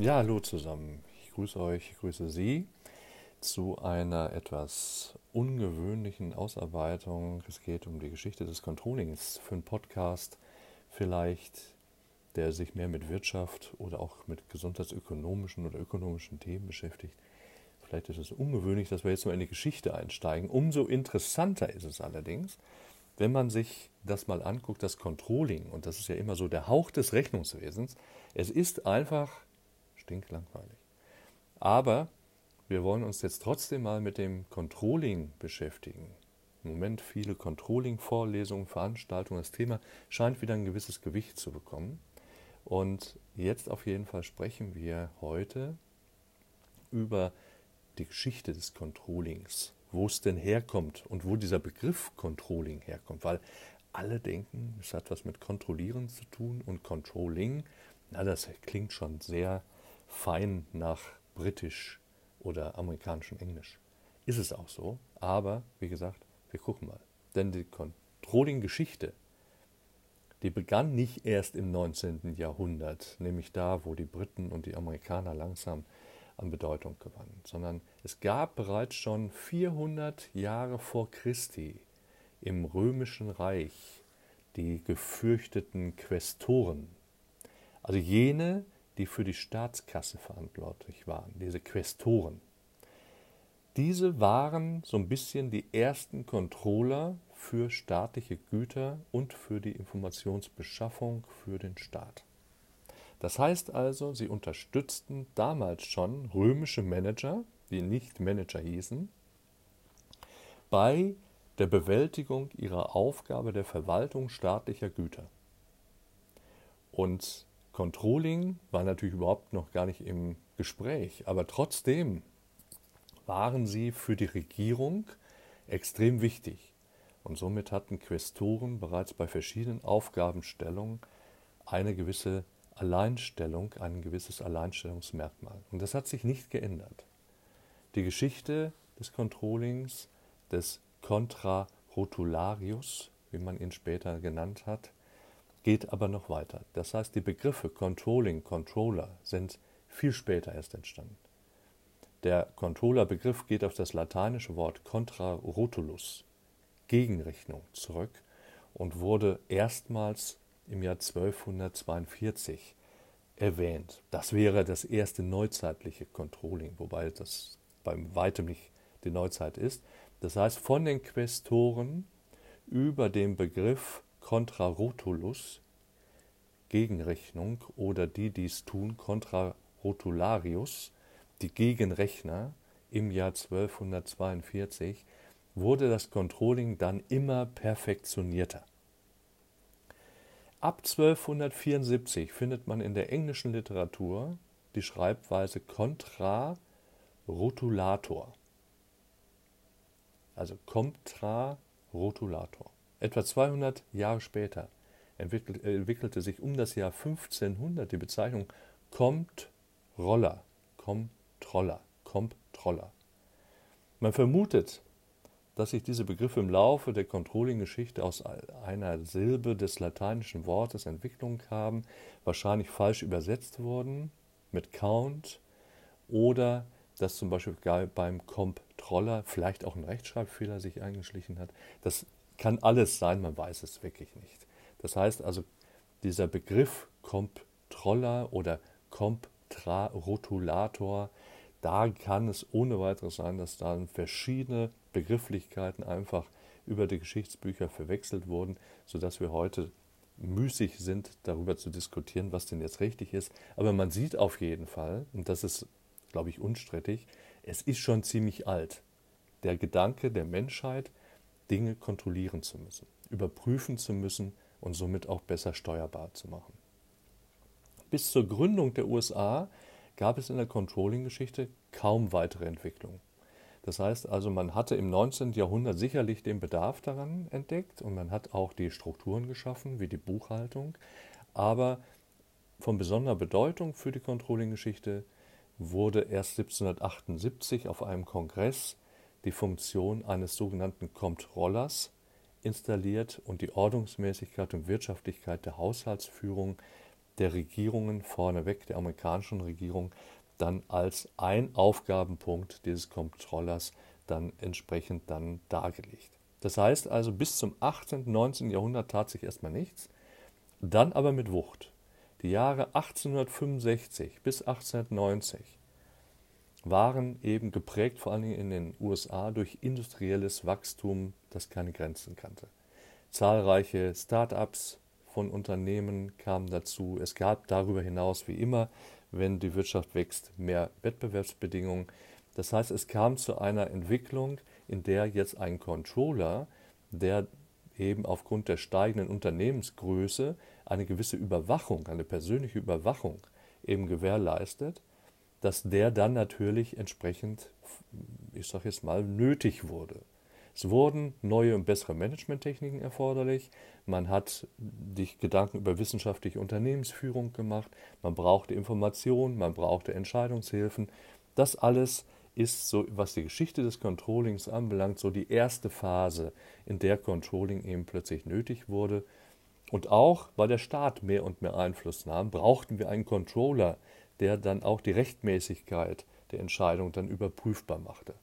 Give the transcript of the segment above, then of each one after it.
Ja, hallo zusammen. Ich grüße euch, ich grüße Sie zu einer etwas ungewöhnlichen Ausarbeitung. Es geht um die Geschichte des Controllings für einen Podcast vielleicht, der sich mehr mit Wirtschaft oder auch mit gesundheitsökonomischen oder ökonomischen Themen beschäftigt. Vielleicht ist es ungewöhnlich, dass wir jetzt mal in die Geschichte einsteigen. Umso interessanter ist es allerdings, wenn man sich das mal anguckt, das Controlling, und das ist ja immer so der Hauch des Rechnungswesens, es ist einfach stinklangweilig. Aber wir wollen uns jetzt trotzdem mal mit dem Controlling beschäftigen. Im Moment viele Controlling-Vorlesungen, Veranstaltungen. Das Thema scheint wieder ein gewisses Gewicht zu bekommen. Und jetzt auf jeden Fall sprechen wir heute über die Geschichte des Controllings, wo es denn herkommt und wo dieser Begriff Controlling herkommt, weil alle denken, es hat was mit Kontrollieren zu tun und Controlling, na, das klingt schon sehr fein nach britisch oder amerikanischem Englisch. Ist es auch so, aber wie gesagt, wir gucken mal. Denn die Controlling-Geschichte, die begann nicht erst im 19. Jahrhundert, nämlich da, wo die Briten und die Amerikaner langsam an Bedeutung gewannen, sondern es gab bereits schon 400 Jahre vor Christi im römischen Reich die gefürchteten Quästoren, also jene, die für die Staatskasse verantwortlich waren, diese Quästoren. Diese waren so ein bisschen die ersten Controller für staatliche Güter und für die Informationsbeschaffung für den Staat. Das heißt also, sie unterstützten damals schon römische Manager, die nicht Manager hießen, bei der Bewältigung ihrer Aufgabe der Verwaltung staatlicher Güter. Und Controlling war natürlich überhaupt noch gar nicht im Gespräch, aber trotzdem waren sie für die Regierung extrem wichtig. Und somit hatten Quästoren bereits bei verschiedenen Aufgabenstellungen eine gewisse Alleinstellung, ein gewisses Alleinstellungsmerkmal. Und das hat sich nicht geändert. Die Geschichte des Controllings, des Contra Rotularius, wie man ihn später genannt hat, geht aber noch weiter. Das heißt, die Begriffe Controlling, Controller sind viel später erst entstanden. Der Controller-Begriff geht auf das lateinische Wort contra rotulus, Gegenrechnung, zurück und wurde erstmals im Jahr 1242 erwähnt. Das wäre das erste neuzeitliche Controlling, wobei das beim weitem nicht die Neuzeit ist. Das heißt, von den Quästoren über den Begriff contra rotulus, Gegenrechnung, oder die dies tun, contra rotularius, die Gegenrechner, im Jahr 1242, wurde das Controlling dann immer perfektionierter. Ab 1274 findet man in der englischen Literatur die Schreibweise contra rotulator. Also contra rotulator. Etwa 200 Jahre später entwickelte sich um das Jahr 1500 die Bezeichnung Comptroller, Comptroller, Comptroller. Man vermutet, dass sich diese Begriffe im Laufe der Controlling-Geschichte aus einer Silbe des lateinischen Wortes Entwicklung haben, wahrscheinlich falsch übersetzt wurden mit Count oder dass zum Beispiel beim Comptroller vielleicht auch ein Rechtschreibfehler sich eingeschlichen hat. Das kann alles sein, man weiß es wirklich nicht. Das heißt also, dieser Begriff Comptroller oder Comptrarotulator, da kann es ohne weiteres sein, dass dann verschiedene Begrifflichkeiten einfach über die Geschichtsbücher verwechselt wurden, sodass wir heute müßig sind, darüber zu diskutieren, was denn jetzt richtig ist. Aber man sieht auf jeden Fall, und das ist, glaube ich, unstrittig, es ist schon ziemlich alt. Der Gedanke der Menschheit, Dinge kontrollieren zu müssen, überprüfen zu müssen und somit auch besser steuerbar zu machen. Bis zur Gründung der USA gab es in der Controlling-Geschichte kaum weitere Entwicklungen. Das heißt also, man hatte im 19. Jahrhundert sicherlich den Bedarf daran entdeckt und man hat auch die Strukturen geschaffen, wie die Buchhaltung. Aber von besonderer Bedeutung für die Controlling-Geschichte wurde erst 1778 auf einem Kongress die Funktion eines sogenannten Comptrollers installiert und die Ordnungsmäßigkeit und Wirtschaftlichkeit der Haushaltsführung der Regierungen vorneweg, der amerikanischen Regierung, dann als ein Aufgabenpunkt dieses Controllers dann entsprechend dann dargelegt. Das heißt also, bis zum 18., 19. Jahrhundert tat sich erstmal nichts, dann aber mit Wucht. Die Jahre 1865 bis 1890 waren eben geprägt, vor allen Dingen in den USA, durch industrielles Wachstum, das keine Grenzen kannte. Zahlreiche Start-ups von Unternehmen kamen dazu. Es gab darüber hinaus, wie immer, wenn die Wirtschaft wächst, mehr Wettbewerbsbedingungen. Das heißt, es kam zu einer Entwicklung, in der jetzt ein Controller, der eben aufgrund der steigenden Unternehmensgröße eine gewisse Überwachung, eine persönliche Überwachung eben gewährleistet, dass der dann natürlich entsprechend, ich sage jetzt mal, nötig wurde. Es wurden neue und bessere Managementtechniken erforderlich. Man hat sich Gedanken über wissenschaftliche Unternehmensführung gemacht. Man brauchte Informationen, man brauchte Entscheidungshilfen. Das alles ist so, was die Geschichte des Controllings anbelangt, so die erste Phase, in der Controlling eben plötzlich nötig wurde. Und auch, weil der Staat mehr und mehr Einfluss nahm, brauchten wir einen Controller, der dann auch die Rechtmäßigkeit der Entscheidung dann überprüfbar machte.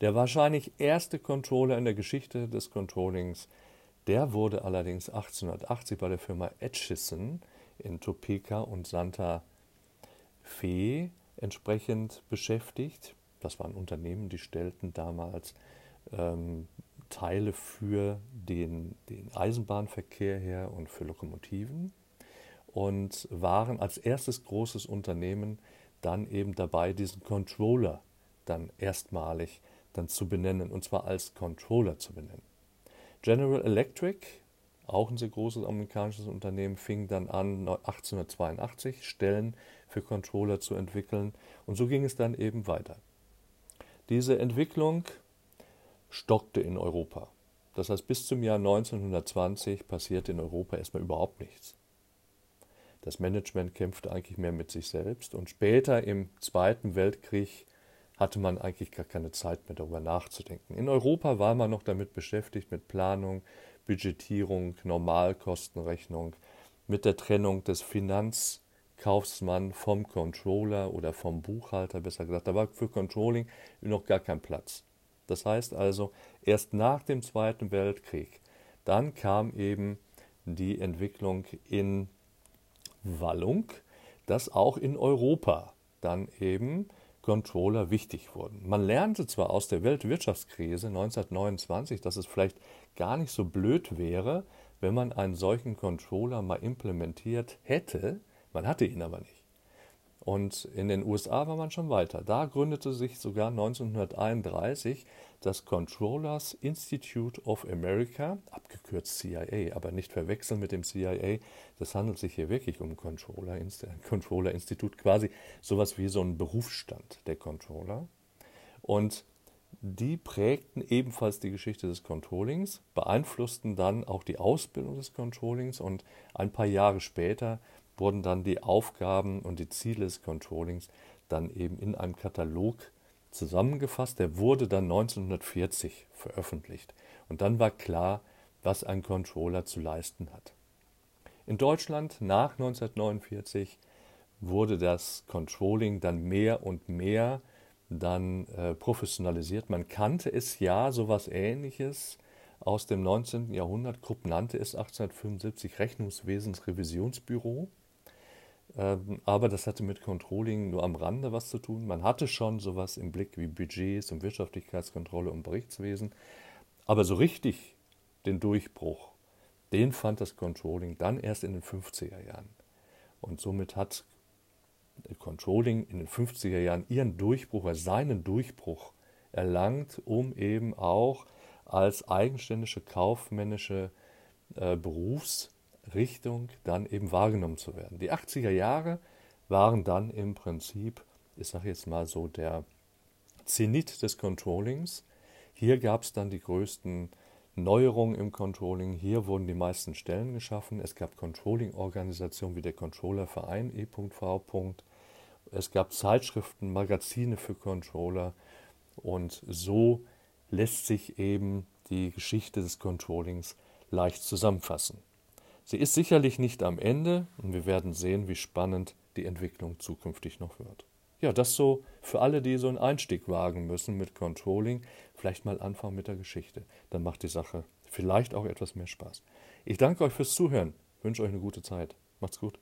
Der wahrscheinlich erste Controller in der Geschichte des Controllings, der wurde allerdings 1880 bei der Firma Etchison in Topeka und Santa Fe entsprechend beschäftigt. Das waren Unternehmen, die stellten damals ähm, Teile für den, den Eisenbahnverkehr her und für Lokomotiven und waren als erstes großes Unternehmen dann eben dabei, diesen Controller dann erstmalig dann zu benennen, und zwar als Controller zu benennen. General Electric, auch ein sehr großes amerikanisches Unternehmen, fing dann an, 1882 Stellen für Controller zu entwickeln, und so ging es dann eben weiter. Diese Entwicklung stockte in Europa. Das heißt, bis zum Jahr 1920 passierte in Europa erstmal überhaupt nichts. Das Management kämpfte eigentlich mehr mit sich selbst und später im Zweiten Weltkrieg hatte man eigentlich gar keine Zeit mehr darüber nachzudenken. In Europa war man noch damit beschäftigt mit Planung, Budgetierung, Normalkostenrechnung, mit der Trennung des Finanzkaufsmann vom Controller oder vom Buchhalter, besser gesagt. Da war für Controlling noch gar kein Platz. Das heißt also, erst nach dem Zweiten Weltkrieg, dann kam eben die Entwicklung in Wallung, dass auch in Europa dann eben Controller wichtig wurden. Man lernte zwar aus der Weltwirtschaftskrise 1929, dass es vielleicht gar nicht so blöd wäre, wenn man einen solchen Controller mal implementiert hätte, man hatte ihn aber nicht. Und in den USA war man schon weiter. Da gründete sich sogar 1931 das Controllers Institute of America, abgekürzt CIA, aber nicht verwechseln mit dem CIA. Das handelt sich hier wirklich um Controller, Controller Institut, quasi sowas wie so ein Berufsstand der Controller. Und die prägten ebenfalls die Geschichte des Controllings, beeinflussten dann auch die Ausbildung des Controllings und ein paar Jahre später wurden dann die Aufgaben und die Ziele des Controllings dann eben in einem Katalog zusammengefasst. Der wurde dann 1940 veröffentlicht. Und dann war klar, was ein Controller zu leisten hat. In Deutschland nach 1949 wurde das Controlling dann mehr und mehr dann äh, professionalisiert. Man kannte es ja, sowas ähnliches aus dem 19. Jahrhundert. Krupp nannte es 1875 Rechnungswesensrevisionsbüro. Ähm, aber das hatte mit Controlling nur am Rande was zu tun. Man hatte schon sowas im Blick wie Budgets und Wirtschaftlichkeitskontrolle und Berichtswesen. Aber so richtig den Durchbruch, den fand das Controlling dann erst in den 50er Jahren. Und somit hat Controlling in den 50er Jahren ihren Durchbruch, seinen Durchbruch erlangt, um eben auch als eigenständige kaufmännische äh, Berufs- Richtung dann eben wahrgenommen zu werden. Die 80er Jahre waren dann im Prinzip, ich sage jetzt mal so, der Zenit des Controllings. Hier gab es dann die größten Neuerungen im Controlling. Hier wurden die meisten Stellen geschaffen. Es gab Controlling-Organisationen wie der Controllerverein E.V. Es gab Zeitschriften, Magazine für Controller. Und so lässt sich eben die Geschichte des Controllings leicht zusammenfassen. Sie ist sicherlich nicht am Ende und wir werden sehen, wie spannend die Entwicklung zukünftig noch wird. Ja, das so für alle, die so einen Einstieg wagen müssen mit Controlling, vielleicht mal anfangen mit der Geschichte. Dann macht die Sache vielleicht auch etwas mehr Spaß. Ich danke euch fürs Zuhören, wünsche euch eine gute Zeit. Macht's gut.